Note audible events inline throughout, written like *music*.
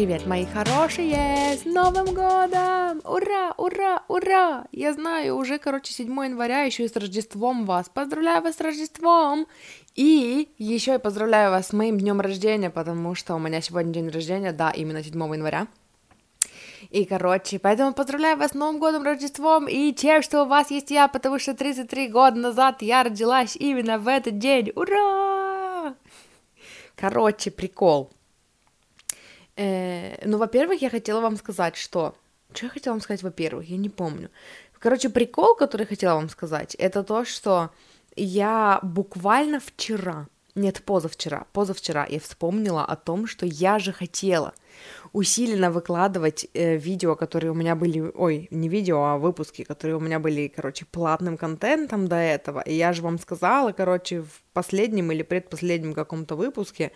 Привет, мои хорошие! С Новым годом! Ура, ура, ура! Я знаю, уже, короче, 7 января, еще и с Рождеством вас. Поздравляю вас с Рождеством! И еще и поздравляю вас с моим днем рождения, потому что у меня сегодня день рождения, да, именно 7 января. И, короче, поэтому поздравляю вас с Новым годом, Рождеством и тем, что у вас есть я, потому что 33 года назад я родилась именно в этот день. Ура! Короче, прикол. Э, ну, во-первых, я хотела вам сказать, что... Что я хотела вам сказать, во-первых, я не помню. Короче, прикол, который я хотела вам сказать, это то, что я буквально вчера, нет, позавчера, позавчера я вспомнила о том, что я же хотела усиленно выкладывать э, видео, которые у меня были, ой, не видео, а выпуски, которые у меня были, короче, платным контентом до этого. И я же вам сказала, короче, в последнем или предпоследнем каком-то выпуске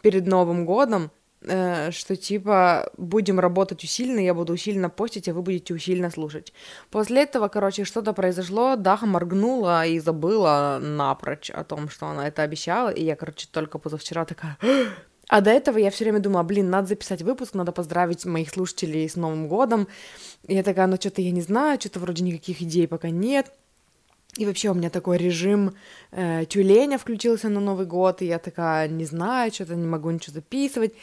перед Новым годом, что типа будем работать усиленно, я буду усиленно постить, а вы будете усиленно слушать. После этого, короче, что-то произошло, Даха моргнула и забыла напрочь о том, что она это обещала, и я, короче, только позавчера такая... А до этого я все время думала, блин, надо записать выпуск, надо поздравить моих слушателей с Новым годом. И я такая, ну что-то я не знаю, что-то вроде никаких идей пока нет. И вообще у меня такой режим э, тюленя включился на Новый год, и я такая, не знаю, что-то не могу ничего записывать.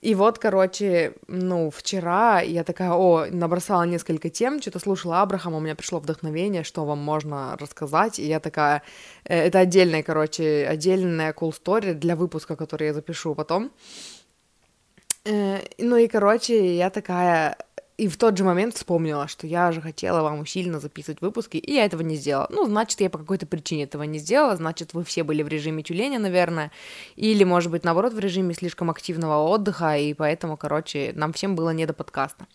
И вот, короче, ну, вчера я такая, о, набросала несколько тем, что-то слушала Абрахама, у меня пришло вдохновение, что вам можно рассказать, и я такая, э, это отдельная, короче, отдельная cool story для выпуска, который я запишу потом. Э, ну и, короче, я такая, и в тот же момент вспомнила, что я же хотела вам усиленно записывать выпуски, и я этого не сделала. Ну, значит, я по какой-то причине этого не сделала, значит, вы все были в режиме тюленя, наверное, или, может быть, наоборот, в режиме слишком активного отдыха, и поэтому, короче, нам всем было не до подкаста.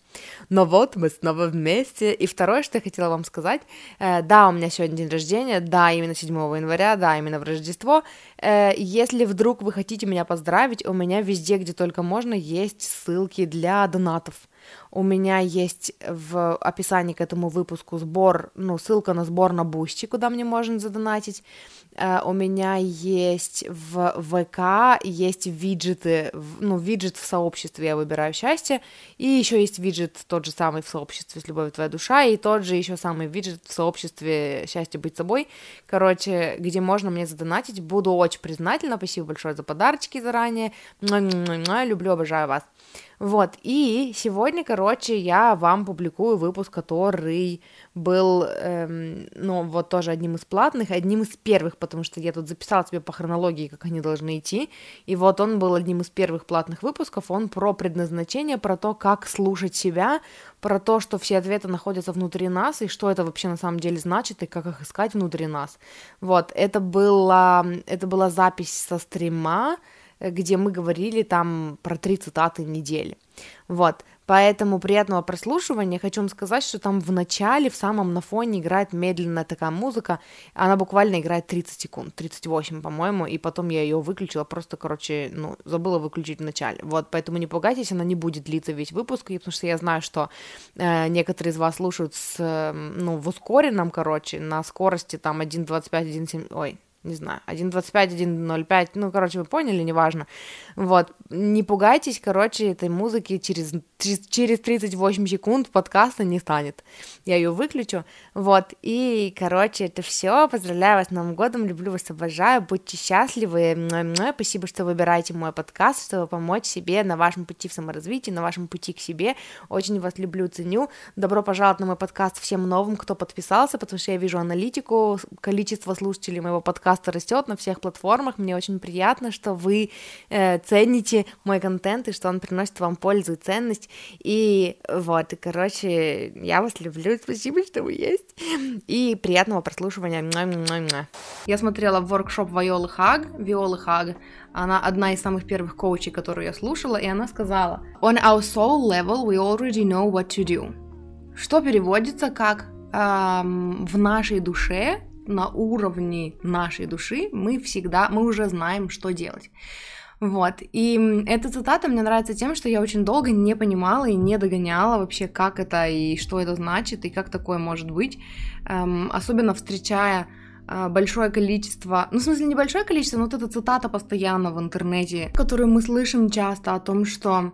Но вот мы снова вместе, и второе, что я хотела вам сказать, э, да, у меня сегодня день рождения, да, именно 7 января, да, именно в Рождество. Э, если вдруг вы хотите меня поздравить, у меня везде, где только можно, есть ссылки для донатов. У меня есть в описании к этому выпуску сбор, ну, ссылка на сбор на Бусти, куда мне можно задонатить. Э, у меня есть в ВК, есть виджеты, ну, виджет в сообществе «Я выбираю счастье», и еще есть виджет тот же самый в сообществе «С любовью твоя душа», и тот же еще самый виджет в сообществе «Счастье быть собой», короче, где можно мне задонатить. Буду очень признательна, спасибо большое за подарочки заранее. Люблю, обожаю вас. Вот, и сегодня, короче, я вам публикую выпуск, который был, эм, ну, вот тоже одним из платных, одним из первых, потому что я тут записала себе по хронологии, как они должны идти, и вот он был одним из первых платных выпусков, он про предназначение, про то, как слушать себя, про то, что все ответы находятся внутри нас, и что это вообще на самом деле значит, и как их искать внутри нас. Вот, это была, это была запись со стрима, где мы говорили там про три цитаты недели. Вот, поэтому приятного прослушивания. Хочу вам сказать, что там в начале, в самом на фоне играет медленная такая музыка, она буквально играет 30 секунд, 38, по-моему, и потом я ее выключила, просто, короче, ну, забыла выключить в начале. Вот, поэтому не пугайтесь, она не будет длиться весь выпуск, потому что я знаю, что э, некоторые из вас слушают с, э, ну, в ускоренном, короче, на скорости там 1.25, 1.7, ой, не знаю, 1.25, 1.05, ну, короче, вы поняли, неважно. Вот, не пугайтесь, короче, этой музыки через, через 38 секунд подкаста не станет. Я ее выключу, вот, и, короче, это все. Поздравляю вас с Новым годом, люблю вас, обожаю, будьте счастливы. Спасибо, что выбираете мой подкаст, чтобы помочь себе на вашем пути в саморазвитии, на вашем пути к себе. Очень вас люблю, ценю. Добро пожаловать на мой подкаст всем новым, кто подписался, потому что я вижу аналитику, количество слушателей моего подкаста подкаста растет на всех платформах. Мне очень приятно, что вы э, цените мой контент и что он приносит вам пользу и ценность. И вот, и, короче, я вас люблю. Спасибо, что вы есть. И приятного прослушивания. Я смотрела воркшоп Виолы Хаг, Виолы Хаг. Она одна из самых первых коучей, которую я слушала, и она сказала «On our soul level, we already know what to do». Что переводится как эм, «в нашей душе на уровне нашей души мы всегда, мы уже знаем, что делать. Вот, и эта цитата мне нравится тем, что я очень долго не понимала и не догоняла вообще, как это и что это значит, и как такое может быть, эм, особенно встречая э, большое количество, ну, в смысле, небольшое количество, но вот эта цитата постоянно в интернете, которую мы слышим часто о том, что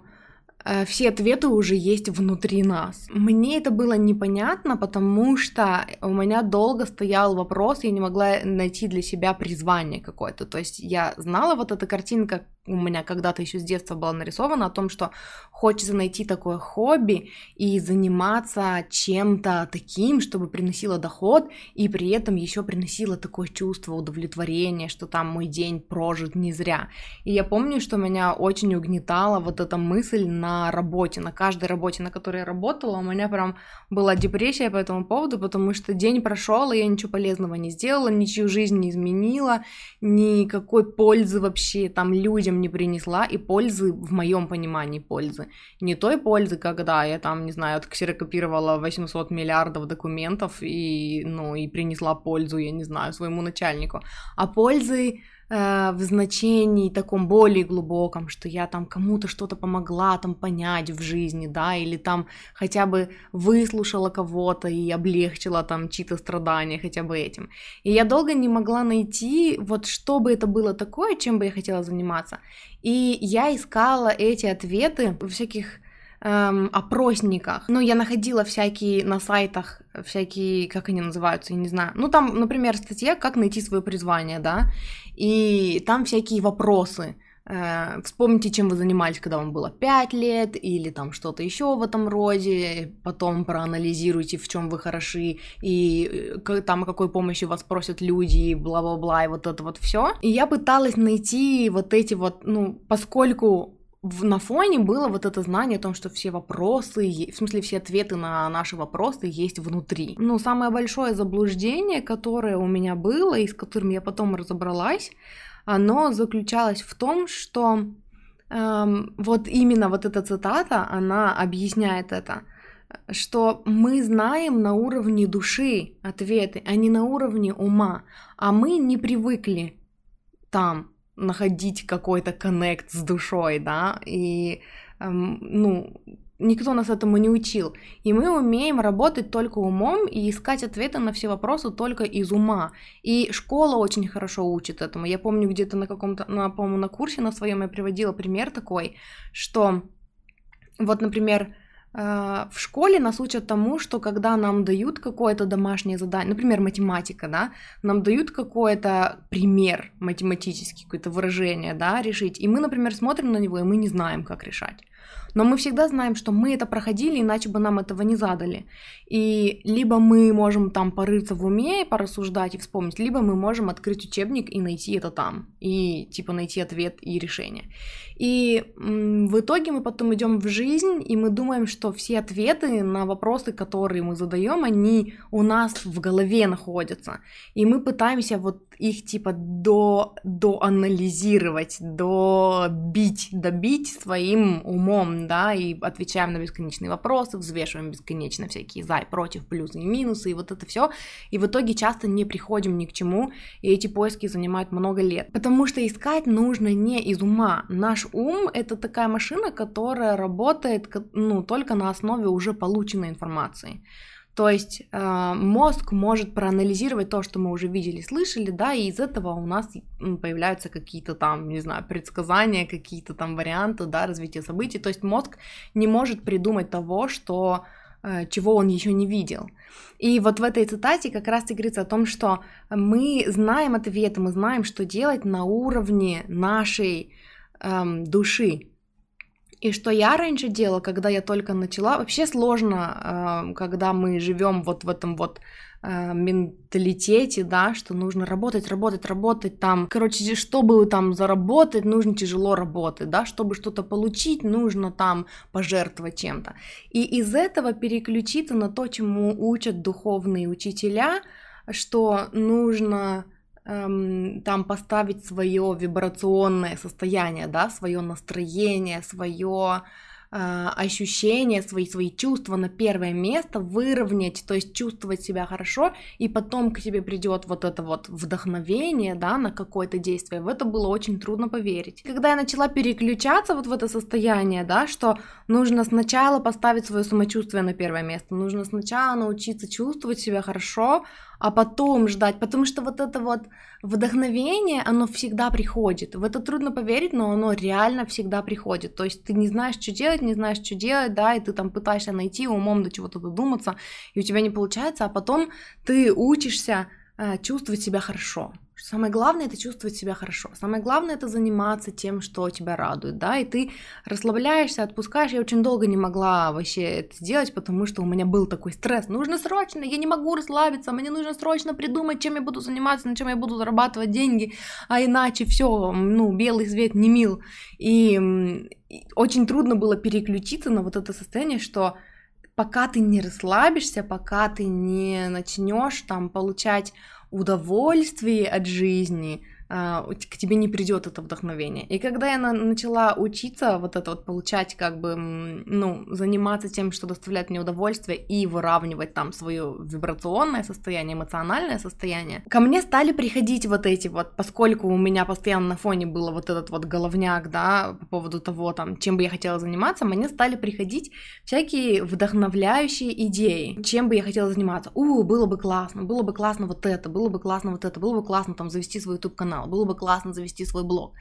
все ответы уже есть внутри нас. Мне это было непонятно, потому что у меня долго стоял вопрос, я не могла найти для себя призвание какое-то. То есть я знала вот эта картинка, у меня когда-то еще с детства была нарисована о том, что хочется найти такое хобби и заниматься чем-то таким, чтобы приносило доход и при этом еще приносило такое чувство удовлетворения, что там мой день прожит не зря. И я помню, что меня очень угнетала вот эта мысль на работе, на каждой работе, на которой я работала, у меня прям была депрессия по этому поводу, потому что день прошел, и я ничего полезного не сделала, ничью жизнь не изменила, никакой пользы вообще там людям людям не принесла, и пользы, в моем понимании пользы, не той пользы, когда я там, не знаю, отксерокопировала 800 миллиардов документов и, ну, и принесла пользу, я не знаю, своему начальнику, а пользы в значении таком более глубоком, что я там кому-то что-то помогла там понять в жизни, да, или там хотя бы выслушала кого-то и облегчила там чьи-то страдания хотя бы этим. И я долго не могла найти, вот что бы это было такое, чем бы я хотела заниматься. И я искала эти ответы в всяких эм, опросниках. Ну, я находила всякие на сайтах, всякие, как они называются, я не знаю. Ну, там, например, статья «Как найти свое призвание», да, и там всякие вопросы. Э, вспомните, чем вы занимались, когда вам было 5 лет, или там что-то еще в этом роде, потом проанализируйте, в чем вы хороши, и э, там какой помощи вас просят люди, бла-бла-бла, и вот это вот все. И я пыталась найти вот эти вот, ну, поскольку в, на фоне было вот это знание о том, что все вопросы, в смысле все ответы на наши вопросы есть внутри. Ну, самое большое заблуждение, которое у меня было и с которым я потом разобралась, оно заключалось в том, что эм, вот именно вот эта цитата, она объясняет это, что мы знаем на уровне души ответы, а не на уровне ума, а мы не привыкли там находить какой-то коннект с душой, да, и, эм, ну, никто нас этому не учил. И мы умеем работать только умом и искать ответы на все вопросы только из ума. И школа очень хорошо учит этому. Я помню где-то на каком-то, на, по-моему, на курсе на своем я приводила пример такой, что вот, например, в школе нас учат тому, что когда нам дают какое-то домашнее задание, например, математика, да, нам дают какой-то пример математический, какое-то выражение, да, решить, и мы, например, смотрим на него, и мы не знаем, как решать. Но мы всегда знаем, что мы это проходили, иначе бы нам этого не задали. И либо мы можем там порыться в уме и порассуждать и вспомнить, либо мы можем открыть учебник и найти это там, и типа найти ответ и решение. И в итоге мы потом идем в жизнь, и мы думаем, что все ответы на вопросы, которые мы задаем, они у нас в голове находятся. И мы пытаемся вот их типа до, доанализировать, добить, добить своим умом, да, и отвечаем на бесконечные вопросы, взвешиваем бесконечно всякие за и против, плюсы и минусы, и вот это все. И в итоге часто не приходим ни к чему, и эти поиски занимают много лет. Потому что искать нужно не из ума. Наш ум — это такая машина, которая работает, ну, только на основе уже полученной информации. То есть э, мозг может проанализировать то, что мы уже видели, слышали, да, и из этого у нас появляются какие-то там, не знаю, предсказания, какие-то там варианты, да, развития событий. То есть мозг не может придумать того, что э, чего он еще не видел. И вот в этой цитате как раз и говорится о том, что мы знаем ответы, мы знаем, что делать на уровне нашей эм, души, и что я раньше делала, когда я только начала, вообще сложно, э, когда мы живем вот в этом вот э, менталитете, да, что нужно работать, работать, работать там. Короче, чтобы там заработать, нужно тяжело работать, да, чтобы что-то получить, нужно там пожертвовать чем-то. И из этого переключиться на то, чему учат духовные учителя, что нужно эм, там поставить свое вибрационное состояние, да, свое настроение, свое э, ощущения, свои, свои чувства на первое место, выровнять, то есть чувствовать себя хорошо, и потом к тебе придет вот это вот вдохновение, да, на какое-то действие. В это было очень трудно поверить. Когда я начала переключаться вот в это состояние, да, что нужно сначала поставить свое самочувствие на первое место, нужно сначала научиться чувствовать себя хорошо, а потом ждать, потому что вот это вот вдохновение, оно всегда приходит. В это трудно поверить, но оно реально всегда приходит. То есть ты не знаешь, что делать, не знаешь, что делать, да, и ты там пытаешься найти умом до чего-то додуматься, и у тебя не получается, а потом ты учишься э, чувствовать себя хорошо. Самое главное это чувствовать себя хорошо. Самое главное это заниматься тем, что тебя радует, да, и ты расслабляешься, отпускаешь. Я очень долго не могла вообще это сделать, потому что у меня был такой стресс. Нужно срочно, я не могу расслабиться, мне нужно срочно придумать, чем я буду заниматься, на чем я буду зарабатывать деньги, а иначе все, ну, белый свет не мил. И очень трудно было переключиться на вот это состояние, что пока ты не расслабишься, пока ты не начнешь там получать удовольствие от жизни, к тебе не придет это вдохновение. И когда я начала учиться вот это вот получать, как бы, ну, заниматься тем, что доставляет мне удовольствие, и выравнивать там свое вибрационное состояние, эмоциональное состояние, ко мне стали приходить вот эти вот, поскольку у меня постоянно на фоне было вот этот вот головняк, да, по поводу того, там, чем бы я хотела заниматься, мне стали приходить всякие вдохновляющие идеи, чем бы я хотела заниматься. У, было бы классно, было бы классно вот это, было бы классно вот это, было бы классно там завести свой YouTube-канал, канал, было бы классно завести свой блог.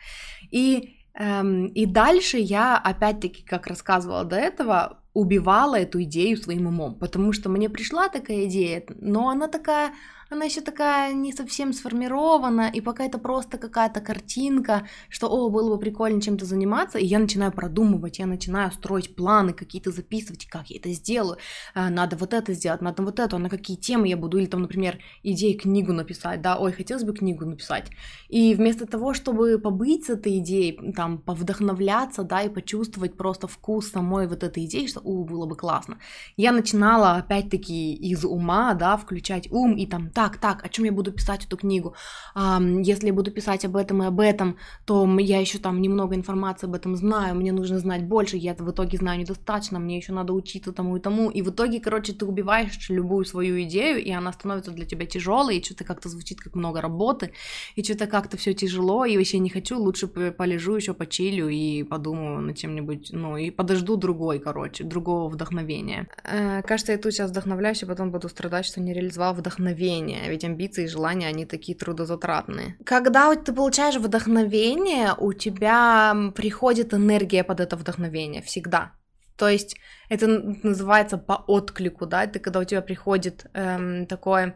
И, эм, и дальше я, опять-таки, как рассказывала до этого, убивала эту идею своим умом, потому что мне пришла такая идея, но она такая она еще такая не совсем сформирована, и пока это просто какая-то картинка, что, о, было бы прикольно чем-то заниматься, и я начинаю продумывать, я начинаю строить планы, какие-то записывать, как я это сделаю, а, надо вот это сделать, надо вот это, на какие темы я буду, или там, например, идеи книгу написать, да, ой, хотелось бы книгу написать, и вместо того, чтобы побыть с этой идеей, там, повдохновляться, да, и почувствовать просто вкус самой вот этой идеи, что, у, было бы классно, я начинала, опять-таки, из ума, да, включать ум, и там, так, так, о чем я буду писать эту книгу? А, если я буду писать об этом и об этом, то я еще там немного информации об этом знаю, мне нужно знать больше, я в итоге знаю недостаточно, мне еще надо учиться тому и тому, и в итоге, короче, ты убиваешь любую свою идею, и она становится для тебя тяжелой, и что-то как-то звучит как много работы, и что-то как-то все тяжело, и вообще не хочу, лучше полежу еще почилю и подумаю над чем-нибудь, ну, и подожду другой, короче, другого вдохновения. Э, кажется, я тут сейчас вдохновляюсь, а потом буду страдать, что не реализовал вдохновение ведь амбиции и желания, они такие трудозатратные. Когда ты получаешь вдохновение, у тебя приходит энергия под это вдохновение, всегда. То есть это называется по отклику, да, это когда у тебя приходит эм, такое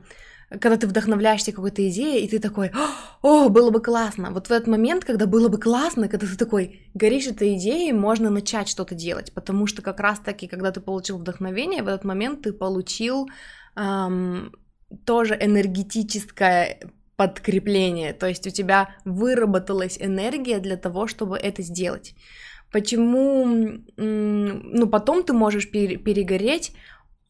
когда ты вдохновляешься какой-то идеей, и ты такой, о, было бы классно. Вот в этот момент, когда было бы классно, когда ты такой горишь этой идеей, можно начать что-то делать, потому что как раз-таки, когда ты получил вдохновение, в этот момент ты получил эм, тоже энергетическое подкрепление, то есть у тебя выработалась энергия для того, чтобы это сделать. Почему, ну, потом ты можешь перегореть,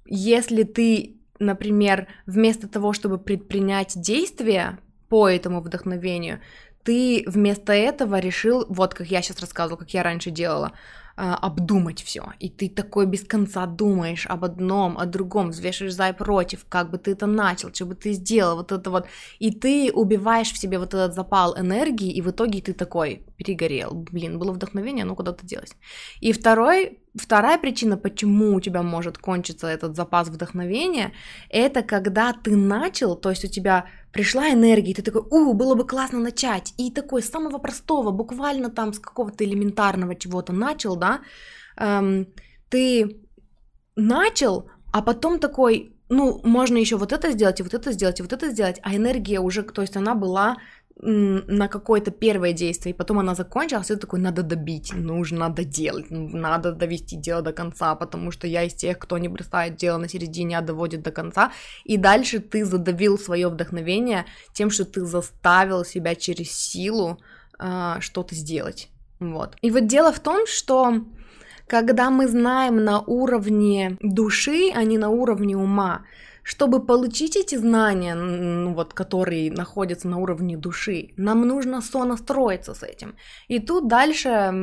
если ты, например, вместо того, чтобы предпринять действия по этому вдохновению, ты вместо этого решил, вот как я сейчас рассказывала, как я раньше делала, обдумать все. И ты такой без конца думаешь об одном, о другом, взвешиваешь за и против, как бы ты это начал, что бы ты сделал, вот это вот. И ты убиваешь в себе вот этот запал энергии, и в итоге ты такой перегорел. Блин, было вдохновение, ну куда-то делось. И второй Вторая причина, почему у тебя может кончиться этот запас вдохновения, это когда ты начал, то есть у тебя пришла энергия, ты такой, у, было бы классно начать, и такой с самого простого, буквально там с какого-то элементарного чего-то начал, да, эм, ты начал, а потом такой, ну, можно еще вот это сделать, и вот это сделать, и вот это сделать, а энергия уже, то есть она была на какое-то первое действие, и потом она закончилась, и такой, надо добить, нужно доделать, надо довести дело до конца, потому что я из тех, кто не бросает дело на середине, а доводит до конца, и дальше ты задавил свое вдохновение тем, что ты заставил себя через силу э, что-то сделать, вот. И вот дело в том, что когда мы знаем на уровне души, а не на уровне ума, чтобы получить эти знания, ну, вот, которые находятся на уровне души, нам нужно сонастроиться с этим. И тут дальше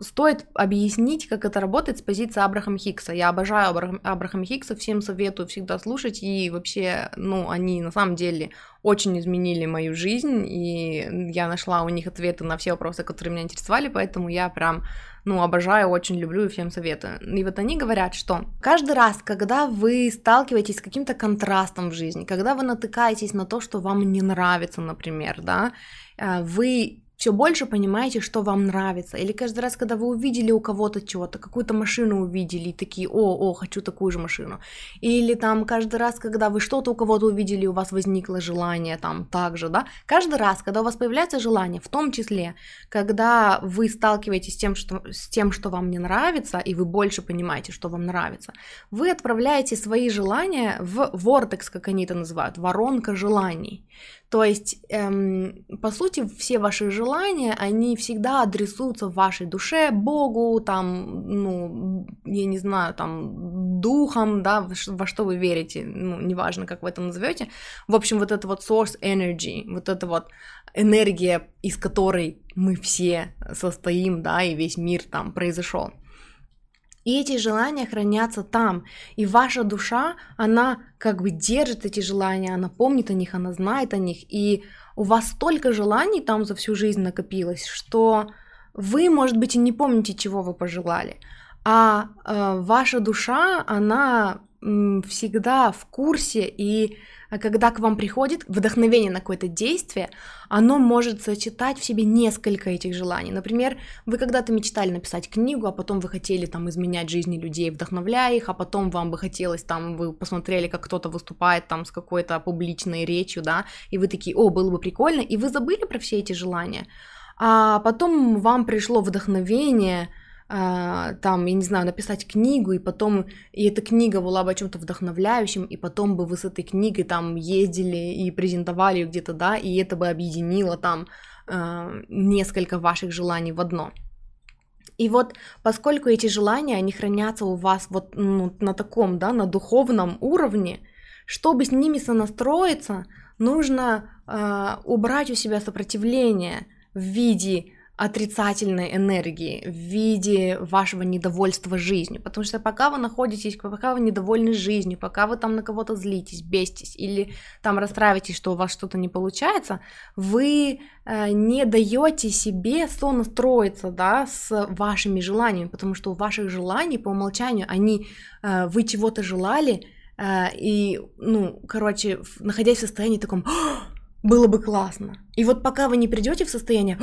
стоит объяснить, как это работает с позиции Абрахама Хиггса. Я обожаю Абрахам, Хиггса, всем советую всегда слушать, и вообще, ну, они на самом деле очень изменили мою жизнь, и я нашла у них ответы на все вопросы, которые меня интересовали, поэтому я прям ну, обожаю, очень люблю и всем советую. И вот они говорят, что каждый раз, когда вы сталкиваетесь с каким-то контрастом в жизни, когда вы натыкаетесь на то, что вам не нравится, например, да, э, вы все больше понимаете, что вам нравится. Или каждый раз, когда вы увидели у кого-то что-то, какую-то машину увидели, и такие, о, о, хочу такую же машину. Или там каждый раз, когда вы что-то у кого-то увидели, у вас возникло желание там так же, да. Каждый раз, когда у вас появляется желание, в том числе, когда вы сталкиваетесь с тем, что, с тем, что вам не нравится, и вы больше понимаете, что вам нравится, вы отправляете свои желания в вортекс, как они это называют, воронка желаний. То есть, эм, по сути, все ваши желания, они всегда адресуются в вашей душе, Богу, там, ну, я не знаю, там, духом, да, во что вы верите, ну, неважно, как вы это назовете. В общем, вот это вот source energy, вот это вот энергия, из которой мы все состоим, да, и весь мир там произошел. И эти желания хранятся там. И ваша душа, она как бы держит эти желания, она помнит о них, она знает о них. И у вас столько желаний там за всю жизнь накопилось, что вы, может быть, и не помните, чего вы пожелали. А э, ваша душа, она всегда в курсе и а когда к вам приходит вдохновение на какое-то действие, оно может сочетать в себе несколько этих желаний. Например, вы когда-то мечтали написать книгу, а потом вы хотели там изменять жизни людей, вдохновляя их, а потом вам бы хотелось там, вы посмотрели, как кто-то выступает там с какой-то публичной речью, да, и вы такие, о, было бы прикольно, и вы забыли про все эти желания. А потом вам пришло вдохновение, там, я не знаю, написать книгу, и потом, и эта книга была бы о чем-то вдохновляющем, и потом бы вы с этой книгой там ездили и презентовали ее где-то, да, и это бы объединило там э, несколько ваших желаний в одно. И вот поскольку эти желания, они хранятся у вас вот ну, на таком, да, на духовном уровне, чтобы с ними сонастроиться, нужно э, убрать у себя сопротивление в виде отрицательной энергии в виде вашего недовольства жизнью. Потому что пока вы находитесь, пока вы недовольны жизнью, пока вы там на кого-то злитесь, бестись или там расстраиваетесь, что у вас что-то не получается, вы э, не даете себе сонастроиться да, с вашими желаниями, потому что у ваших желаний по умолчанию они, э, вы чего-то желали, э, и, ну, короче, находясь в состоянии таком, было бы классно. И вот пока вы не придете в состояние,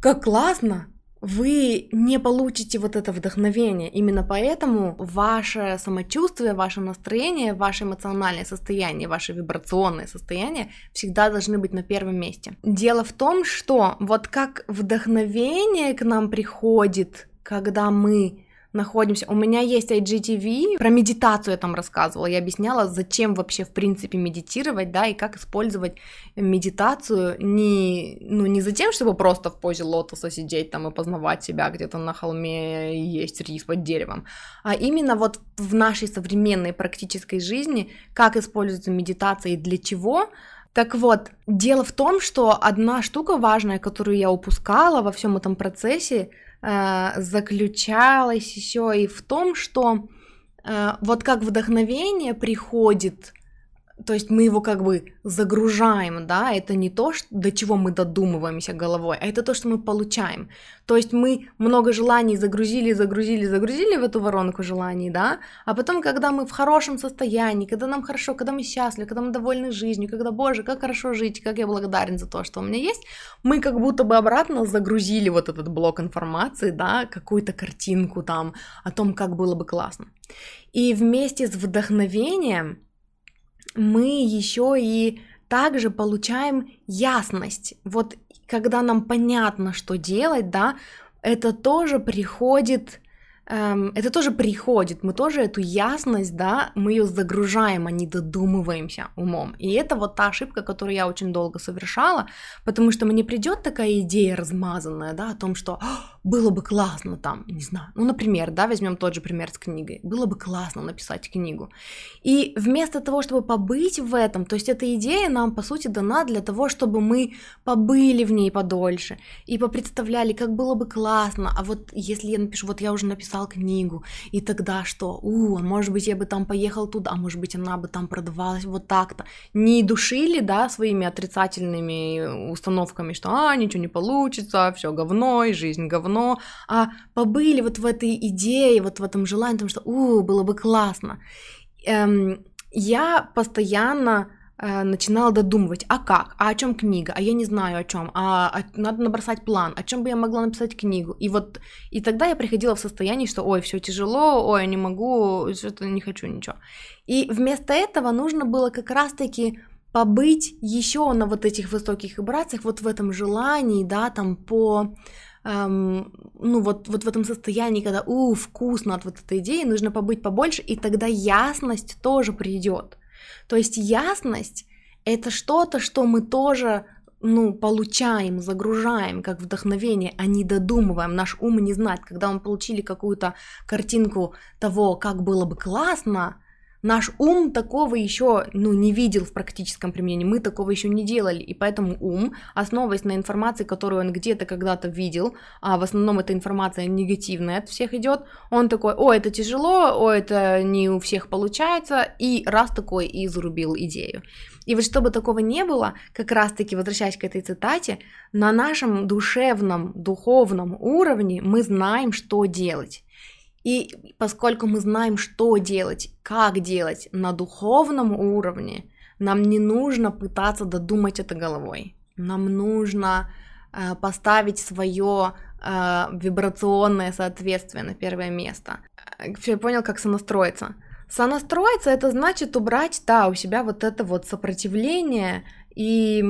как классно, вы не получите вот это вдохновение. Именно поэтому ваше самочувствие, ваше настроение, ваше эмоциональное состояние, ваше вибрационное состояние всегда должны быть на первом месте. Дело в том, что вот как вдохновение к нам приходит, когда мы находимся. У меня есть IGTV, про медитацию я там рассказывала, я объясняла, зачем вообще в принципе медитировать, да, и как использовать медитацию. Не, ну, не за тем, чтобы просто в позе лотоса сидеть там и познавать себя где-то на холме и есть рис под деревом, а именно вот в нашей современной практической жизни, как используется медитация и для чего, так вот, дело в том, что одна штука важная, которую я упускала во всем этом процессе, заключалась еще и в том, что э, вот как вдохновение приходит то есть мы его как бы загружаем, да, это не то, что, до чего мы додумываемся головой, а это то, что мы получаем. То есть мы много желаний загрузили, загрузили, загрузили в эту воронку желаний, да, а потом, когда мы в хорошем состоянии, когда нам хорошо, когда мы счастливы, когда мы довольны жизнью, когда, боже, как хорошо жить, как я благодарен за то, что у меня есть, мы как будто бы обратно загрузили вот этот блок информации, да, какую-то картинку там о том, как было бы классно. И вместе с вдохновением мы еще и также получаем ясность. Вот когда нам понятно, что делать, да, это тоже приходит, эм, это тоже приходит, мы тоже эту ясность, да, мы ее загружаем, а не додумываемся умом. И это вот та ошибка, которую я очень долго совершала, потому что мне придет такая идея размазанная, да, о том, что было бы классно там, не знаю, ну, например, да, возьмем тот же пример с книгой, было бы классно написать книгу. И вместо того, чтобы побыть в этом, то есть эта идея нам, по сути, дана для того, чтобы мы побыли в ней подольше и попредставляли, как было бы классно, а вот если я напишу, вот я уже написал книгу, и тогда что? У, а может быть, я бы там поехал туда, а может быть, она бы там продавалась вот так-то. Не душили, да, своими отрицательными установками, что, а, ничего не получится, все говно, и жизнь говно, а побыли вот в этой идее, вот в этом желании, потому что, у, было бы классно. Эм, я постоянно э, начинала додумывать, а как, а о чем книга, а я не знаю о чем, а, а надо набросать план, о чем бы я могла написать книгу. И вот и тогда я приходила в состояние, что ой, все тяжело, ой, не могу, что-то не хочу ничего. И вместо этого нужно было как раз-таки побыть еще на вот этих высоких вибрациях, вот в этом желании, да, там по эм, ну вот, вот в этом состоянии, когда, у, вкусно от вот этой идеи, нужно побыть побольше, и тогда ясность тоже придет. То есть ясность — это что-то, что мы тоже ну, получаем, загружаем как вдохновение, а не додумываем. Наш ум не знает, когда мы получили какую-то картинку того, как было бы классно, Наш ум такого еще ну, не видел в практическом применении, мы такого еще не делали, и поэтому ум, основываясь на информации, которую он где-то когда-то видел, а в основном эта информация негативная от всех идет, он такой, о, это тяжело, о, это не у всех получается, и раз такой и зарубил идею. И вот чтобы такого не было, как раз-таки возвращаясь к этой цитате, на нашем душевном, духовном уровне мы знаем, что делать. И поскольку мы знаем, что делать, как делать на духовном уровне, нам не нужно пытаться додумать это головой. Нам нужно э, поставить свое э, вибрационное соответствие на первое место. Все, я понял, как сонастроиться. Сонастроиться это значит убрать, да, у себя вот это вот сопротивление и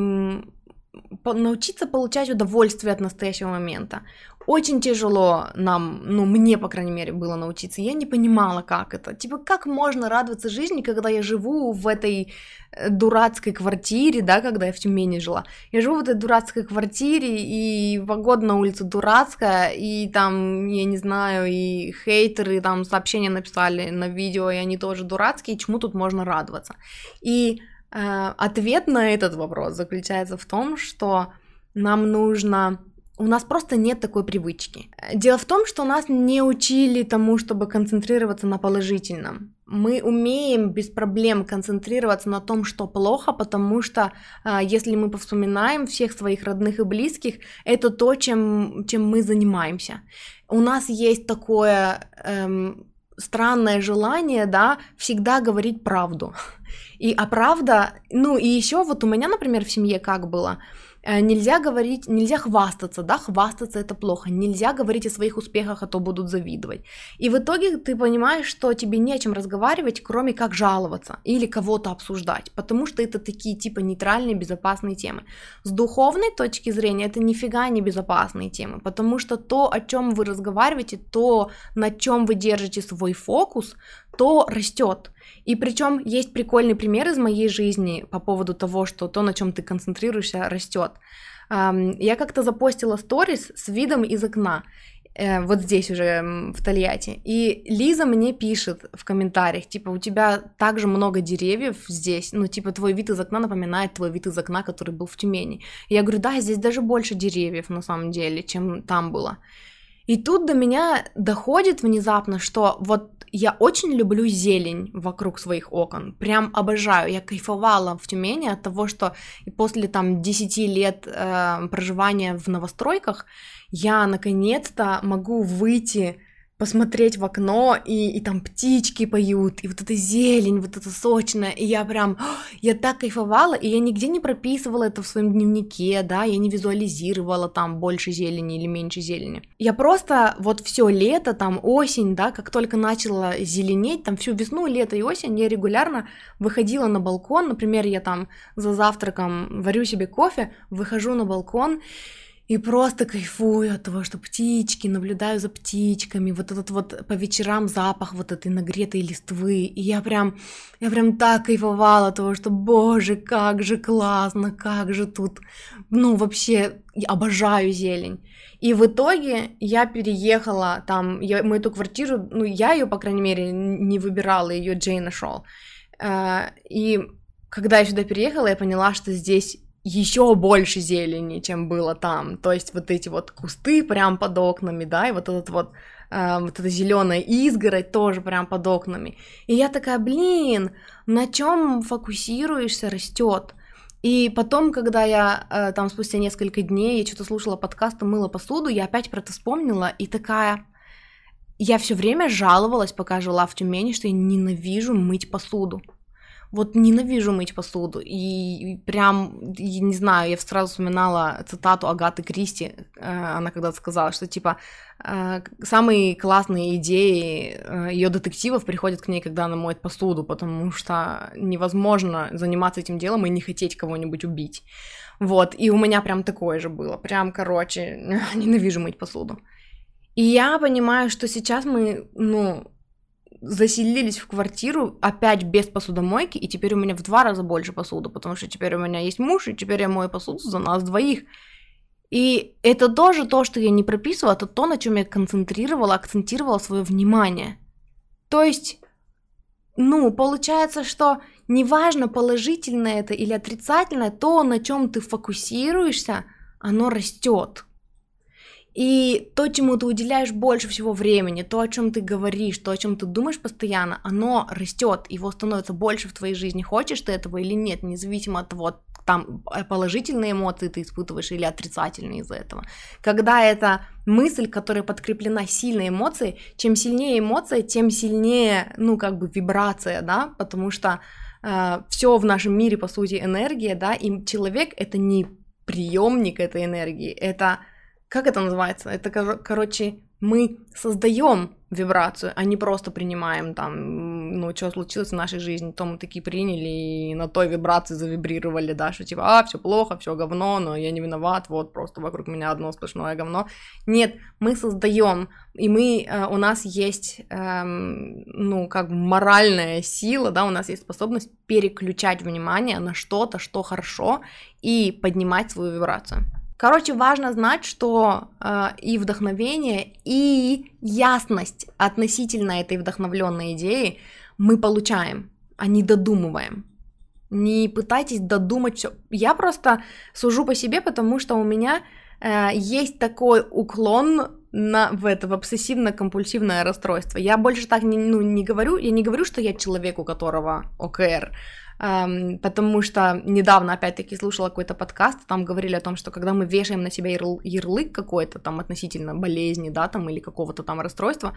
научиться получать удовольствие от настоящего момента. Очень тяжело нам, ну, мне, по крайней мере, было научиться. Я не понимала, как это. Типа, как можно радоваться жизни, когда я живу в этой э, дурацкой квартире, да, когда я в Тюмени жила. Я живу в этой дурацкой квартире, и погода на улице дурацкая, и там, я не знаю, и хейтеры там сообщения написали на видео, и они тоже дурацкие, чему тут можно радоваться. И ответ на этот вопрос заключается в том, что нам нужно у нас просто нет такой привычки. Дело в том, что нас не учили тому, чтобы концентрироваться на положительном. Мы умеем без проблем концентрироваться на том, что плохо, потому что а, если мы повспоминаем всех своих родных и близких, это то, чем, чем мы занимаемся. У нас есть такое эм, странное желание, да, всегда говорить правду. *laughs* И а правда, ну и еще вот у меня, например, в семье как было, нельзя говорить, нельзя хвастаться, да, хвастаться это плохо, нельзя говорить о своих успехах, а то будут завидовать. И в итоге ты понимаешь, что тебе не о чем разговаривать, кроме как жаловаться или кого-то обсуждать, потому что это такие типа нейтральные, безопасные темы. С духовной точки зрения это нифига не безопасные темы, потому что то, о чем вы разговариваете, то, на чем вы держите свой фокус, то растет. И причем есть прикольный пример из моей жизни по поводу того, что то, на чем ты концентрируешься, растет. Я как-то запостила сторис с видом из окна, э, вот здесь уже в Тольятти. И Лиза мне пишет в комментариях, типа, у тебя также много деревьев здесь, ну, типа, твой вид из окна напоминает твой вид из окна, который был в Тюмени. И я говорю, да, здесь даже больше деревьев на самом деле, чем там было. И тут до меня доходит внезапно, что вот я очень люблю зелень вокруг своих окон, прям обожаю. Я кайфовала в Тюмени от того, что после там 10 лет э, проживания в новостройках я наконец-то могу выйти посмотреть в окно, и, и там птички поют, и вот эта зелень, вот эта сочная, и я прям, *gasps* я так кайфовала, и я нигде не прописывала это в своем дневнике, да, я не визуализировала там больше зелени или меньше зелени. Я просто вот все лето, там осень, да, как только начала зеленеть, там всю весну, лето и осень, я регулярно выходила на балкон, например, я там за завтраком варю себе кофе, выхожу на балкон, и просто кайфую от того, что птички, наблюдаю за птичками, вот этот вот по вечерам запах вот этой нагретой листвы, и я прям, я прям так кайфовала от того, что, боже, как же классно, как же тут, ну, вообще, я обожаю зелень. И в итоге я переехала там, я, мы эту квартиру, ну, я ее, по крайней мере, не выбирала, ее Джей нашел. Uh, и когда я сюда переехала, я поняла, что здесь еще больше зелени, чем было там. То есть вот эти вот кусты прям под окнами, да, и вот этот вот э, вот эта зеленая изгородь тоже прям под окнами. И я такая, блин, на чем фокусируешься, растет. И потом, когда я э, там спустя несколько дней, я что-то слушала подкаст, мыла посуду, я опять про это вспомнила и такая, я все время жаловалась, пока жила в Тюмени, что я ненавижу мыть посуду вот ненавижу мыть посуду. И прям, я не знаю, я сразу вспоминала цитату Агаты Кристи, э, она когда-то сказала, что типа э, самые классные идеи э, ее детективов приходят к ней, когда она моет посуду, потому что невозможно заниматься этим делом и не хотеть кого-нибудь убить. Вот, и у меня прям такое же было. Прям, короче, *laughs* ненавижу мыть посуду. И я понимаю, что сейчас мы, ну, заселились в квартиру опять без посудомойки, и теперь у меня в два раза больше посуды, потому что теперь у меня есть муж, и теперь я мою посуду за нас двоих. И это тоже то, что я не прописывала, это то, на чем я концентрировала, акцентировала свое внимание. То есть, ну, получается, что неважно, положительное это или отрицательное, то, на чем ты фокусируешься, оно растет. И то, чему ты уделяешь больше всего времени, то, о чем ты говоришь, то, о чем ты думаешь постоянно, оно растет, его становится больше в твоей жизни, хочешь ты этого или нет, независимо от того, там э, положительные эмоции ты испытываешь или отрицательные из-за этого. Когда это мысль, которая подкреплена сильной эмоцией, чем сильнее эмоция, тем сильнее, ну, как бы вибрация, да, потому что э, все в нашем мире, по сути, энергия, да, и человек это не приемник этой энергии, это как это называется? Это, короче, мы создаем вибрацию, а не просто принимаем там, ну, что случилось в нашей жизни, то мы такие приняли и на той вибрации завибрировали, да, что типа, а, все плохо, все говно, но я не виноват, вот просто вокруг меня одно сплошное говно. Нет, мы создаем, и мы, э, у нас есть, эм, ну, как моральная сила, да, у нас есть способность переключать внимание на что-то, что хорошо, и поднимать свою вибрацию. Короче, важно знать, что э, и вдохновение, и ясность относительно этой вдохновленной идеи мы получаем, а не додумываем. Не пытайтесь додумать все. Я просто сужу по себе, потому что у меня э, есть такой уклон на, в это в обсессивно-компульсивное расстройство. Я больше так не, ну, не говорю, я не говорю, что я человек, у которого ОКР, потому что недавно, опять-таки, слушала какой-то подкаст, там говорили о том, что когда мы вешаем на себя ярл- ярлык какой-то там относительно болезни, да, там, или какого-то там расстройства,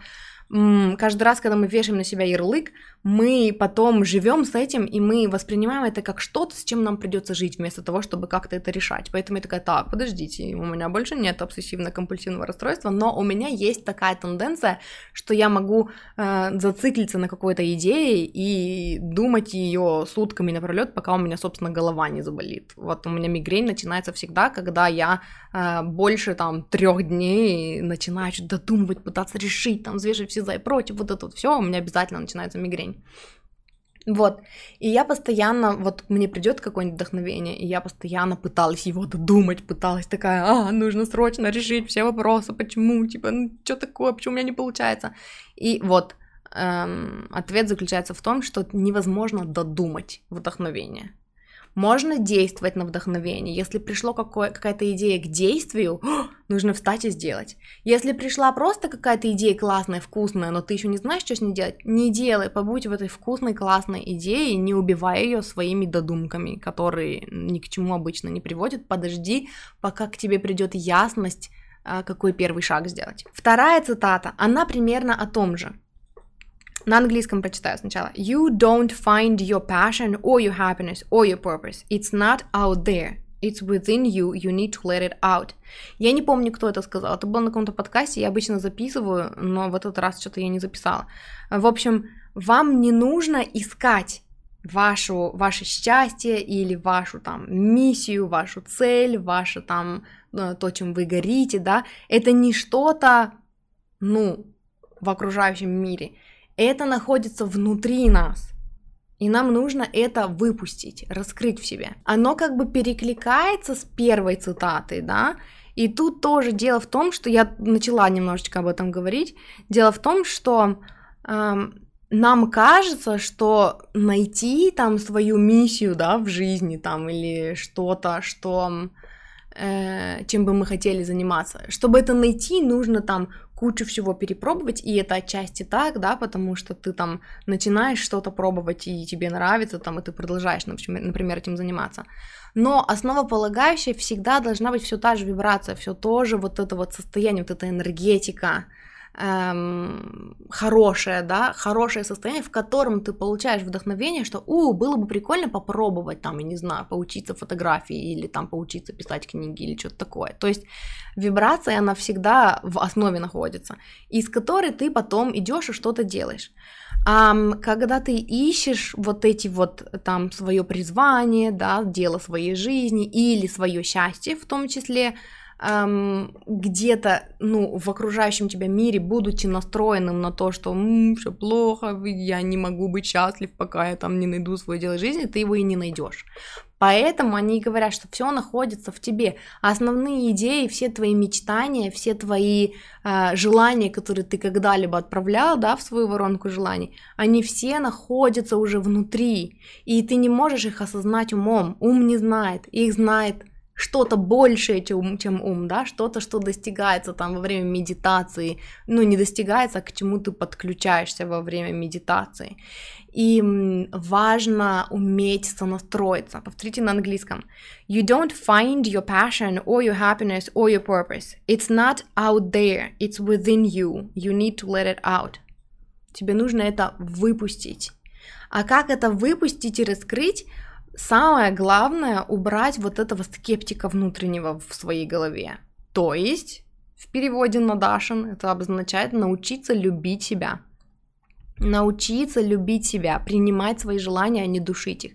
каждый раз, когда мы вешаем на себя ярлык, мы потом живем с этим, и мы воспринимаем это как что-то, с чем нам придется жить, вместо того, чтобы как-то это решать. Поэтому я такая, так, подождите, у меня больше нет обсессивно-компульсивного расстройства, но у меня есть такая тенденция, что я могу э, зациклиться на какой-то идее и думать ее сутками напролет, пока у меня, собственно, голова не заболит. Вот у меня мигрень начинается всегда, когда я э, больше там трех дней начинаю что-то додумывать, пытаться решить, там, взвешивать все за и против, вот это вот все, у меня обязательно начинается мигрень. Вот. И я постоянно, вот мне придет какое-нибудь вдохновение, и я постоянно пыталась его додумать, пыталась такая, а, нужно срочно решить все вопросы, почему, типа, ну, что такое, почему у меня не получается. И вот, эм, ответ заключается в том, что невозможно додумать вдохновение. Можно действовать на вдохновение. Если пришло какая-то идея к действию, *gasps* нужно встать и сделать. Если пришла просто какая-то идея классная, вкусная, но ты еще не знаешь, что с ней делать, не делай, побудь в этой вкусной, классной идее, не убивай ее своими додумками, которые ни к чему обычно не приводят. Подожди, пока к тебе придет ясность, а, какой первый шаг сделать. Вторая цитата, она примерно о том же. На английском прочитаю сначала. You don't find your passion or your happiness or your purpose. It's not out there. It's within you. You need to let it out. Я не помню, кто это сказал. Это было на каком-то подкасте. Я обычно записываю, но в этот раз что-то я не записала. В общем, вам не нужно искать вашу, ваше счастье или вашу там миссию, вашу цель, ваше там э, то, чем вы горите, да, это не что-то, ну, в окружающем мире, это находится внутри нас. И нам нужно это выпустить, раскрыть в себе. Оно как бы перекликается с первой цитатой, да, и тут тоже дело в том, что я начала немножечко об этом говорить. Дело в том, что эм, нам кажется, что найти там свою миссию, да, в жизни там или что-то, что э, чем бы мы хотели заниматься. Чтобы это найти, нужно там кучу всего перепробовать, и это отчасти так, да, потому что ты там начинаешь что-то пробовать, и тебе нравится, там, и ты продолжаешь, например, этим заниматься. Но основополагающая всегда должна быть все та же вибрация, все то же вот это вот состояние, вот эта энергетика, эм, хорошее, да, хорошее состояние, в котором ты получаешь вдохновение, что, у, было бы прикольно попробовать там, я не знаю, поучиться фотографии или там поучиться писать книги или что-то такое. То есть вибрация, она всегда в основе находится, из которой ты потом идешь и что-то делаешь. А когда ты ищешь вот эти вот там свое призвание, да, дело своей жизни или свое счастье в том числе, эм, где-то, ну, в окружающем тебя мире, будучи настроенным на то, что все плохо, я не могу быть счастлив, пока я там не найду свое дело жизни, ты его и не найдешь. Поэтому они говорят, что все находится в тебе. Основные идеи, все твои мечтания, все твои э, желания, которые ты когда-либо отправлял, да, в свою воронку желаний, они все находятся уже внутри, и ты не можешь их осознать умом. Ум не знает, их знает что-то большее, чем, чем ум, да, что-то, что достигается там во время медитации, ну, не достигается, а к чему ты подключаешься во время медитации. И важно уметь сонастроиться. Повторите на английском. You don't find your passion or your happiness or your purpose. It's not out there, it's within you. You need to let it out. Тебе нужно это выпустить. А как это выпустить и раскрыть? Самое главное убрать вот этого скептика внутреннего в своей голове. То есть, в переводе на Дашин, это обозначает научиться любить себя. Научиться любить себя, принимать свои желания, а не душить их.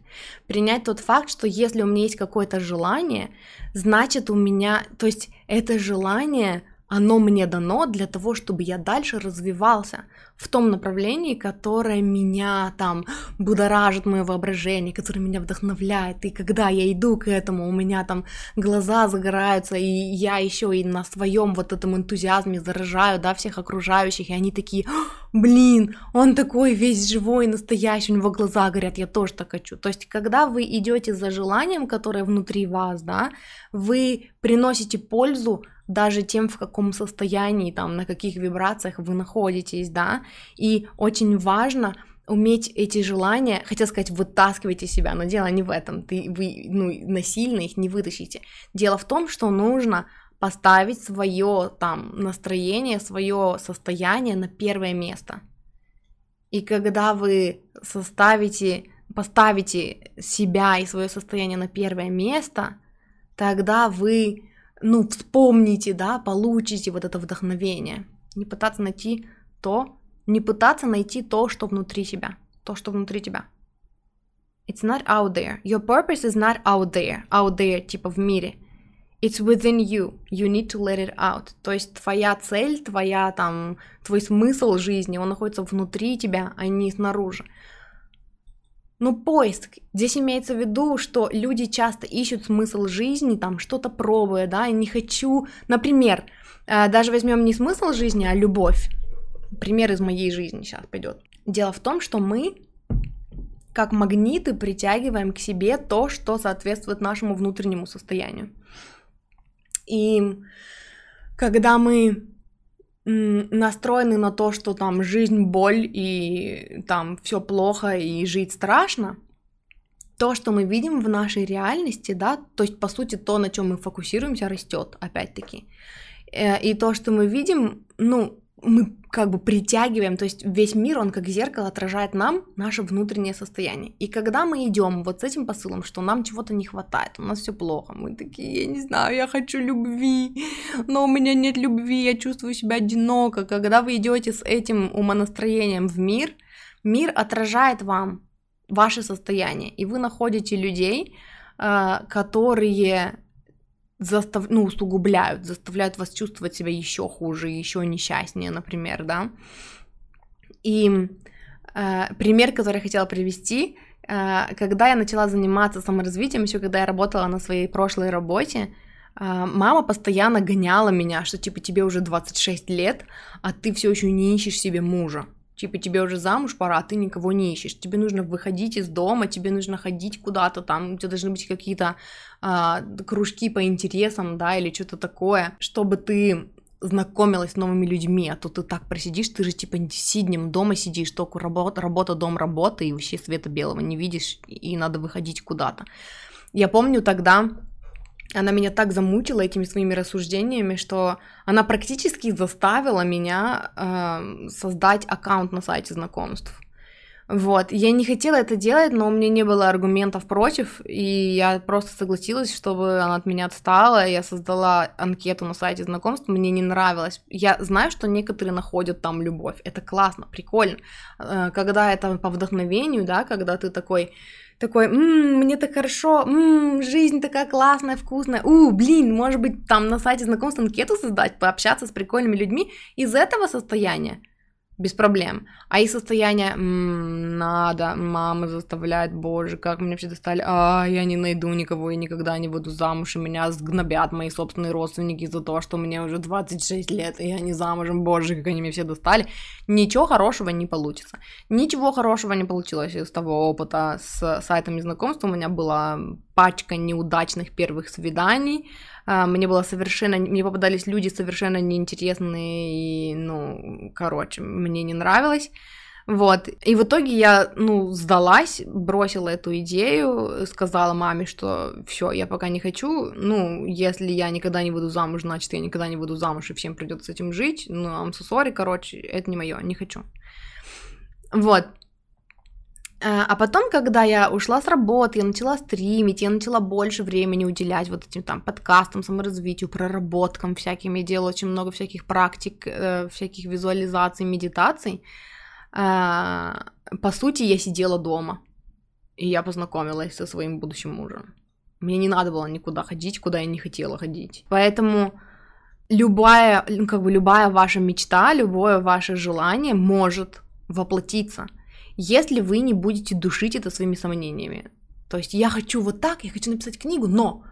Принять тот факт, что если у меня есть какое-то желание, значит у меня, то есть это желание оно мне дано для того, чтобы я дальше развивался в том направлении, которое меня там будоражит мое воображение, которое меня вдохновляет. И когда я иду к этому, у меня там глаза загораются, и я еще и на своем вот этом энтузиазме заражаю, да, всех окружающих, и они такие, блин, он такой весь живой, настоящий, у него глаза горят, я тоже так хочу. То есть, когда вы идете за желанием, которое внутри вас, да, вы приносите пользу даже тем, в каком состоянии, там, на каких вибрациях вы находитесь, да, и очень важно уметь эти желания, хотел сказать, вытаскивать из себя, но дело не в этом, ты, вы ну, насильно их не вытащите. Дело в том, что нужно поставить свое там настроение, свое состояние на первое место. И когда вы составите, поставите себя и свое состояние на первое место, тогда вы ну, вспомните, да, получите вот это вдохновение. Не пытаться найти то, не пытаться найти то, что внутри себя, то, что внутри тебя. It's not out there. Your purpose is not out there. Out there, типа в мире. It's within you. You need to let it out. То есть твоя цель, твоя там, твой смысл жизни, он находится внутри тебя, а не снаружи. Ну, поиск. Здесь имеется в виду, что люди часто ищут смысл жизни, там что-то пробуя, да, и не хочу, например, э, даже возьмем не смысл жизни, а любовь. Пример из моей жизни сейчас пойдет. Дело в том, что мы как магниты притягиваем к себе то, что соответствует нашему внутреннему состоянию. И когда мы настроены на то, что там жизнь боль и там все плохо и жить страшно, то, что мы видим в нашей реальности, да, то есть по сути то, на чем мы фокусируемся, растет, опять-таки. Э, и то, что мы видим, ну, мы как бы притягиваем, то есть весь мир, он как зеркало отражает нам наше внутреннее состояние. И когда мы идем вот с этим посылом, что нам чего-то не хватает, у нас все плохо, мы такие, я не знаю, я хочу любви, но у меня нет любви, я чувствую себя одиноко. Когда вы идете с этим умонастроением в мир, мир отражает вам ваше состояние, и вы находите людей, э, которые застав... ну, усугубляют, заставляют вас чувствовать себя еще хуже, еще несчастнее, например, да. И э, пример, который я хотела привести, э, когда я начала заниматься саморазвитием, еще когда я работала на своей прошлой работе, э, мама постоянно гоняла меня, что типа тебе уже 26 лет, а ты все еще не ищешь себе мужа. Типа тебе уже замуж пора, а ты никого не ищешь. Тебе нужно выходить из дома, тебе нужно ходить куда-то там, у тебя должны быть какие-то а, кружки по интересам, да, или что-то такое, чтобы ты знакомилась с новыми людьми, а то ты так просидишь, ты же типа сиднем дома сидишь, только работа, работа, дом, работа, и вообще света белого не видишь, и надо выходить куда-то. Я помню тогда, она меня так замучила этими своими рассуждениями, что она практически заставила меня э, создать аккаунт на сайте знакомств. Вот, я не хотела это делать, но у меня не было аргументов против, и я просто согласилась, чтобы она от меня отстала, я создала анкету на сайте знакомств, мне не нравилось. Я знаю, что некоторые находят там любовь, это классно, прикольно. Э, когда это по вдохновению, да, когда ты такой, такой, м-м, мне так хорошо, м-м, жизнь такая классная, вкусная, у, блин, может быть, там на сайте знакомств анкету создать, пообщаться с прикольными людьми из этого состояния без проблем. А их состояние м-м, надо, мама заставляет, боже, как меня все достали, а я не найду никого и никогда не буду замуж, и меня сгнобят мои собственные родственники за то, что мне уже 26 лет, и я не замужем, боже, как они меня все достали. Ничего хорошего не получится. Ничего хорошего не получилось из того опыта с сайтами знакомств. У меня была пачка неудачных первых свиданий, мне было совершенно, мне попадались люди совершенно неинтересные, и, ну, короче, мне не нравилось. Вот. И в итоге я, ну, сдалась, бросила эту идею, сказала маме, что все, я пока не хочу. Ну, если я никогда не буду замуж, значит, я никогда не буду замуж, и всем придется с этим жить. Ну, sorry, короче, это не мое, не хочу. Вот. Э, а потом, когда я ушла с работы, я начала стримить, я начала больше времени уделять вот этим там подкастам, саморазвитию, проработкам всяким. Я делала очень много всяких практик, э, всяких визуализаций, медитаций. Э, по сути, я сидела дома, и я познакомилась со своим будущим мужем. Мне не надо было никуда ходить, куда я не хотела ходить. Поэтому любая, ну, как бы любая ваша мечта, любое ваше желание может воплотиться – если вы не будете душить это своими сомнениями. То есть я хочу вот так, я хочу написать книгу, но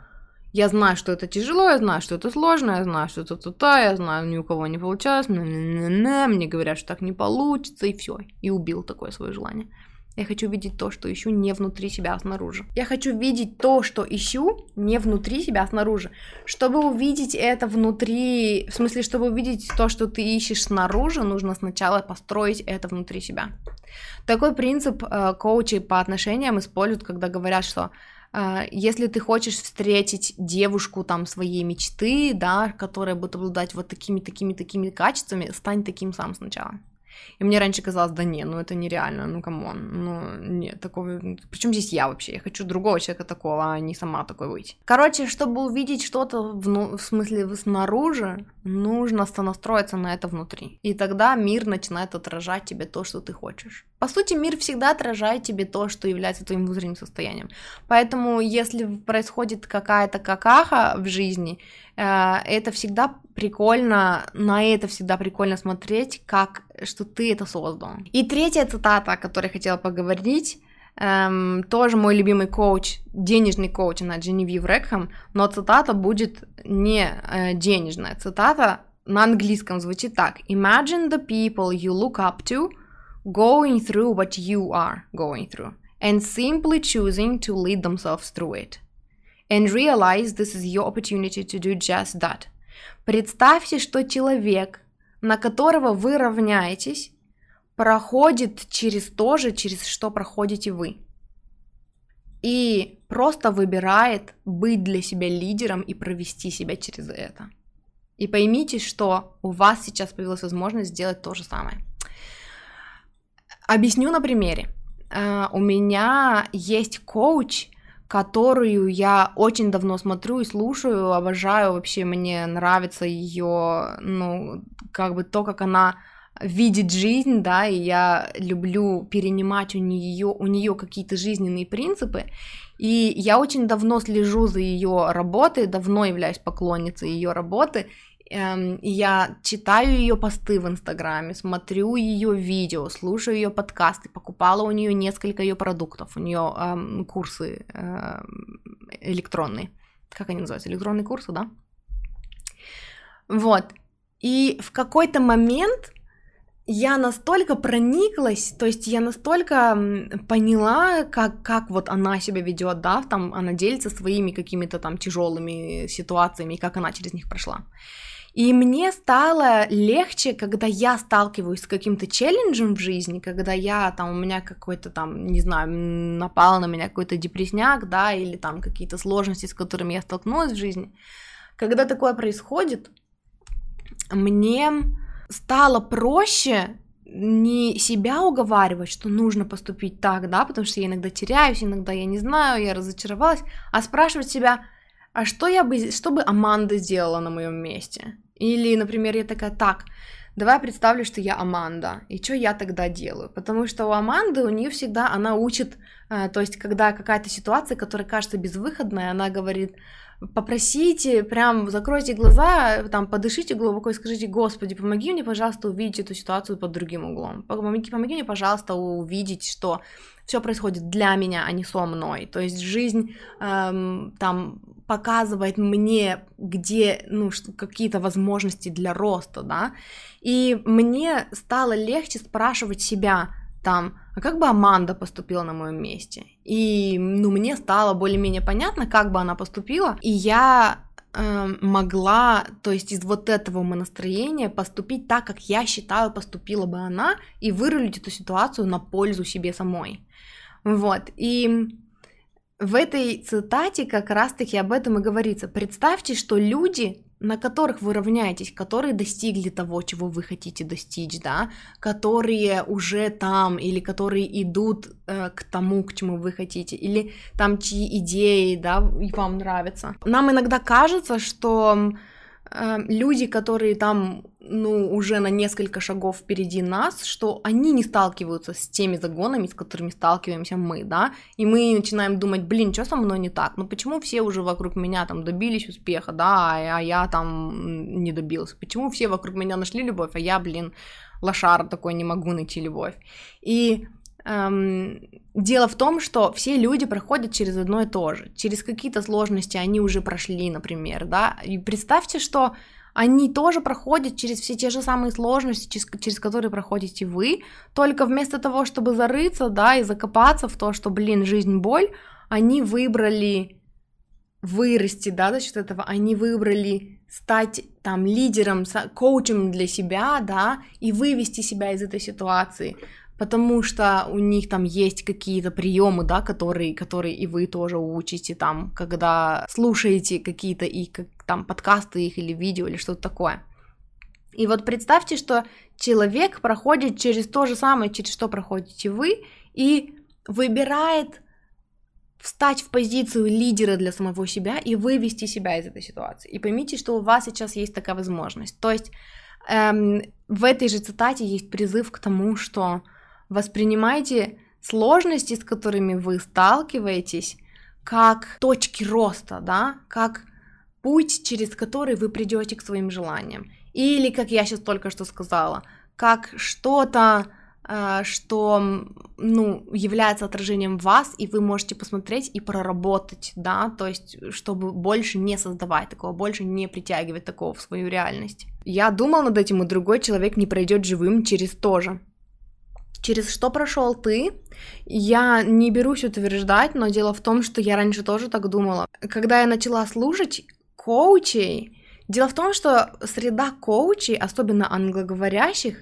я знаю, что это тяжело, я знаю, что это сложно, я знаю, что это то я знаю, ни у кого не получалось, мне говорят, что так не получится, и все. И убил такое свое желание. Я хочу видеть то, что ищу не внутри себя, а снаружи. Я хочу видеть то, что ищу не внутри себя, а снаружи. Чтобы увидеть это внутри, в смысле, чтобы увидеть то, что ты ищешь снаружи, нужно сначала построить это внутри себя. Такой принцип э, коучи по отношениям используют, когда говорят, что э, если ты хочешь встретить девушку там своей мечты, да, которая будет обладать вот такими, такими, такими качествами, стань таким сам сначала. И мне раньше казалось, да не, ну это нереально, ну come on, ну нет, такого... Причем здесь я вообще? Я хочу другого человека такого, а не сама такой быть. Короче, чтобы увидеть что-то в, в смысле снаружи, нужно настроиться на это внутри. И тогда мир начинает отражать тебе то, что ты хочешь. По сути, мир всегда отражает тебе то, что является твоим внутренним состоянием. Поэтому, если происходит какая-то какаха в жизни, э, это всегда прикольно, на это всегда прикольно смотреть, как, что ты это создал. И третья цитата, о которой я хотела поговорить, эм, тоже мой любимый коуч, денежный коуч, она Дженевив Рекхэм, но цитата будет не э, денежная, цитата на английском звучит так. Imagine the people you look up to going through what you are going through and simply choosing to lead themselves through it. And realize this is your opportunity to do just that. Представьте, что человек, на которого вы равняетесь, проходит через то же, через что проходите вы. И просто выбирает быть для себя лидером и провести себя через это. И поймите, что у вас сейчас появилась возможность сделать то же самое. Объясню на примере. Uh, у меня есть коуч, которую я очень давно смотрю и слушаю, обожаю вообще, мне нравится ее, ну, как бы то, как она видеть жизнь, да, и я люблю перенимать у нее, у нее какие-то жизненные принципы, и я очень давно слежу за ее работой, давно являюсь поклонницей ее работы, я читаю ее посты в Инстаграме, смотрю ее видео, слушаю ее подкасты, покупала у нее несколько ее продуктов, у нее эм, курсы эм, электронные, как они называются, электронные курсы, да? Вот. И в какой-то момент я настолько прониклась, то есть я настолько поняла, как, как вот она себя ведет, да, там она делится своими какими-то там тяжелыми ситуациями, и как она через них прошла. И мне стало легче, когда я сталкиваюсь с каким-то челленджем в жизни, когда я там, у меня какой-то там, не знаю, напал на меня какой-то депресняк, да, или там какие-то сложности, с которыми я столкнулась в жизни. Когда такое происходит, мне стало проще не себя уговаривать, что нужно поступить так, да, потому что я иногда теряюсь, иногда я не знаю, я разочаровалась, а спрашивать себя, а что я бы, что бы Аманда сделала на моем месте? Или, например, я такая, так, давай представлю, что я Аманда, и что я тогда делаю? Потому что у Аманды, у нее всегда, она учит, э, то есть, когда какая-то ситуация, которая кажется безвыходной, она говорит, попросите, прям закройте глаза, там, подышите глубоко и скажите, Господи, помоги мне, пожалуйста, увидеть эту ситуацию под другим углом. Помоги, помоги мне, пожалуйста, увидеть, что все происходит для меня, а не со мной. То есть жизнь эм, там показывает мне, где, ну, какие-то возможности для роста, да. И мне стало легче спрашивать себя, там, а как бы Аманда поступила на моем месте? И, ну, мне стало более-менее понятно, как бы она поступила, и я э, могла, то есть из вот этого настроения поступить так, как я считаю, поступила бы она, и вырулить эту ситуацию на пользу себе самой. Вот, и в этой цитате как раз-таки об этом и говорится. Представьте, что люди на которых вы равняетесь, которые достигли того, чего вы хотите достичь, да, которые уже там или которые идут э, к тому, к чему вы хотите, или там чьи идеи, да, вам нравятся. Нам иногда кажется, что люди, которые там ну, уже на несколько шагов впереди нас, что они не сталкиваются с теми загонами, с которыми сталкиваемся мы, да, и мы начинаем думать, блин, что со мной не так, ну почему все уже вокруг меня там добились успеха, да, а я там не добился, почему все вокруг меня нашли любовь, а я, блин, лошар такой не могу найти любовь. И эм, дело в том, что все люди проходят через одно и то же, через какие-то сложности они уже прошли, например, да, и представьте, что они тоже проходят через все те же самые сложности, через, через которые проходите вы, только вместо того, чтобы зарыться, да, и закопаться в то, что, блин, жизнь боль, они выбрали вырасти, да, за счет этого, они выбрали стать там лидером, коучем для себя, да, и вывести себя из этой ситуации, потому что у них там есть какие-то приемы, да, которые, которые и вы тоже учите там, когда слушаете какие-то и как, там подкасты их или видео или что-то такое. И вот представьте, что человек проходит через то же самое, через что проходите вы, и выбирает встать в позицию лидера для самого себя и вывести себя из этой ситуации. И поймите, что у вас сейчас есть такая возможность. То есть эм, в этой же цитате есть призыв к тому, что Воспринимайте сложности, с которыми вы сталкиваетесь, как точки роста, да, как путь, через который вы придете к своим желаниям. Или, как я сейчас только что сказала, как что-то, э, что ну, является отражением вас, и вы можете посмотреть и проработать, да, то есть, чтобы больше не создавать такого, больше не притягивать такого в свою реальность. Я думал над этим, и другой человек не пройдет живым через то же через что прошел ты, я не берусь утверждать, но дело в том, что я раньше тоже так думала. Когда я начала слушать коучей, дело в том, что среда коучей, особенно англоговорящих,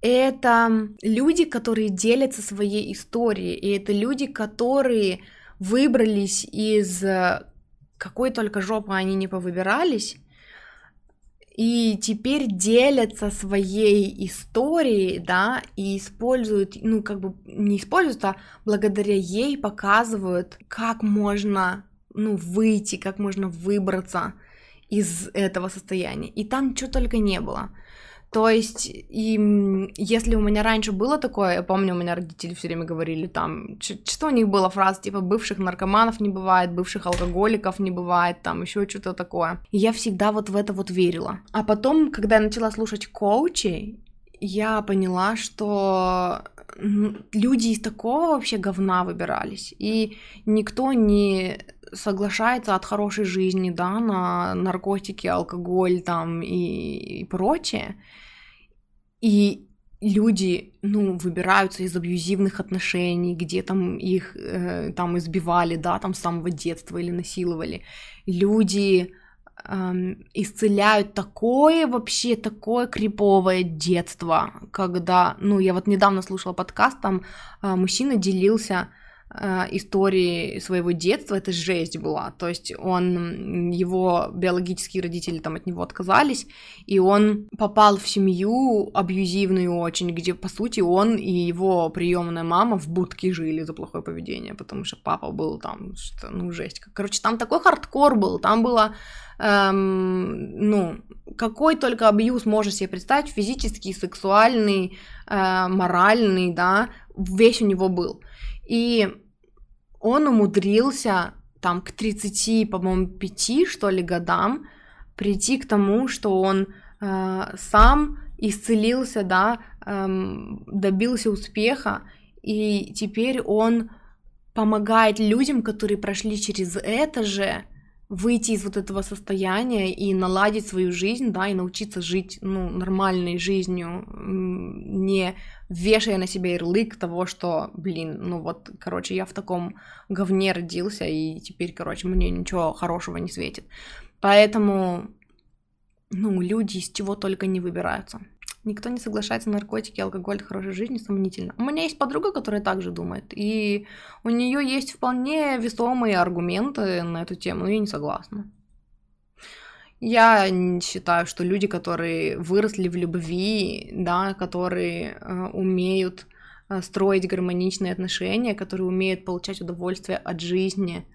это люди, которые делятся своей историей, и это люди, которые выбрались из какой только жопы они не повыбирались, и теперь делятся своей историей, да, и используют, ну, как бы не используют, а благодаря ей показывают, как можно, ну, выйти, как можно выбраться из этого состояния. И там что только не было. То есть, и если у меня раньше было такое, я помню, у меня родители все время говорили там, что у них была фраза, типа, бывших наркоманов не бывает, бывших алкоголиков не бывает, там, еще что-то такое. И я всегда вот в это вот верила. А потом, когда я начала слушать коучей, я поняла, что люди из такого вообще говна выбирались, и никто не соглашается от хорошей жизни, да, на наркотики, алкоголь там и, и прочее. И люди, ну, выбираются из абьюзивных отношений, где там их э, там избивали, да, там с самого детства или насиловали. Люди эм, исцеляют такое вообще, такое криповое детство, когда, ну, я вот недавно слушала подкаст, там э, мужчина делился истории своего детства, это жесть была. То есть он, его биологические родители там от него отказались, и он попал в семью абьюзивную очень, где, по сути, он и его приемная мама в будке жили за плохое поведение, потому что папа был там, что, ну, жесть. Короче, там такой хардкор был, там было, эм, ну, какой только абьюз можешь себе представить, физический, сексуальный, э, моральный, да, весь у него был. И он умудрился там к 30, по-моему, 5, что ли, годам прийти к тому, что он э, сам исцелился, да, э, добился успеха, и теперь он помогает людям, которые прошли через это же, выйти из вот этого состояния и наладить свою жизнь, да, и научиться жить, ну, нормальной жизнью, не вешая на себя ярлык того, что, блин, ну вот, короче, я в таком говне родился, и теперь, короче, мне ничего хорошего не светит. Поэтому, ну, люди из чего только не выбираются. Никто не соглашается на наркотики, алкоголь, хорошей жизни, сомнительно. У меня есть подруга, которая также думает, и у нее есть вполне весомые аргументы на эту тему, но я не согласна. Я считаю, что люди, которые выросли в любви, да, которые э, умеют э, строить гармоничные отношения, которые умеют получать удовольствие от жизни,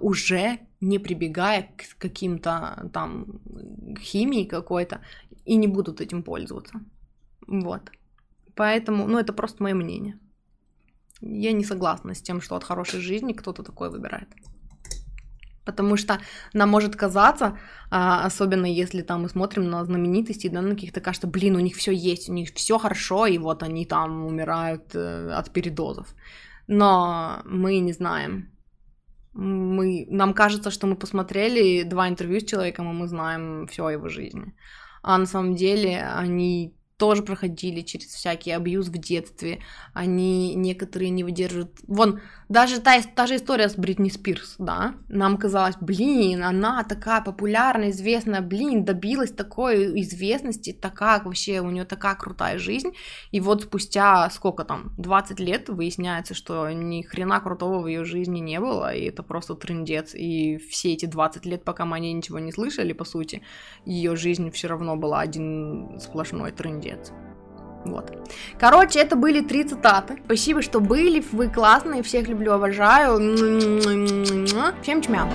уже не прибегая к каким-то там химии какой-то, и не будут этим пользоваться. Вот. Поэтому, ну, это просто мое мнение. Я не согласна с тем, что от хорошей жизни кто-то такое выбирает. Потому что нам может казаться, а, особенно если там мы смотрим на знаменитости, да, на каких-то кажется, блин, у них все есть, у них все хорошо, и вот они там умирают э, от передозов. Но мы не знаем. Мы, нам кажется, что мы посмотрели два интервью с человеком, и мы знаем все о его жизни. А на самом деле они тоже проходили через всякий абьюз в детстве. Они некоторые не выдерживают. Вон, даже та, та же история с Бритни Спирс, да, нам казалось, блин, она такая популярная, известная, блин, добилась такой известности, такая вообще, у нее такая крутая жизнь, и вот спустя сколько там, 20 лет выясняется, что ни хрена крутого в ее жизни не было, и это просто трендец, и все эти 20 лет, пока мы о ней ничего не слышали, по сути, ее жизнь все равно была один сплошной трендец. Вот. Короче, это были три цитаты. Спасибо, что были. Вы классные. Всех люблю, обожаю. Всем чмяу.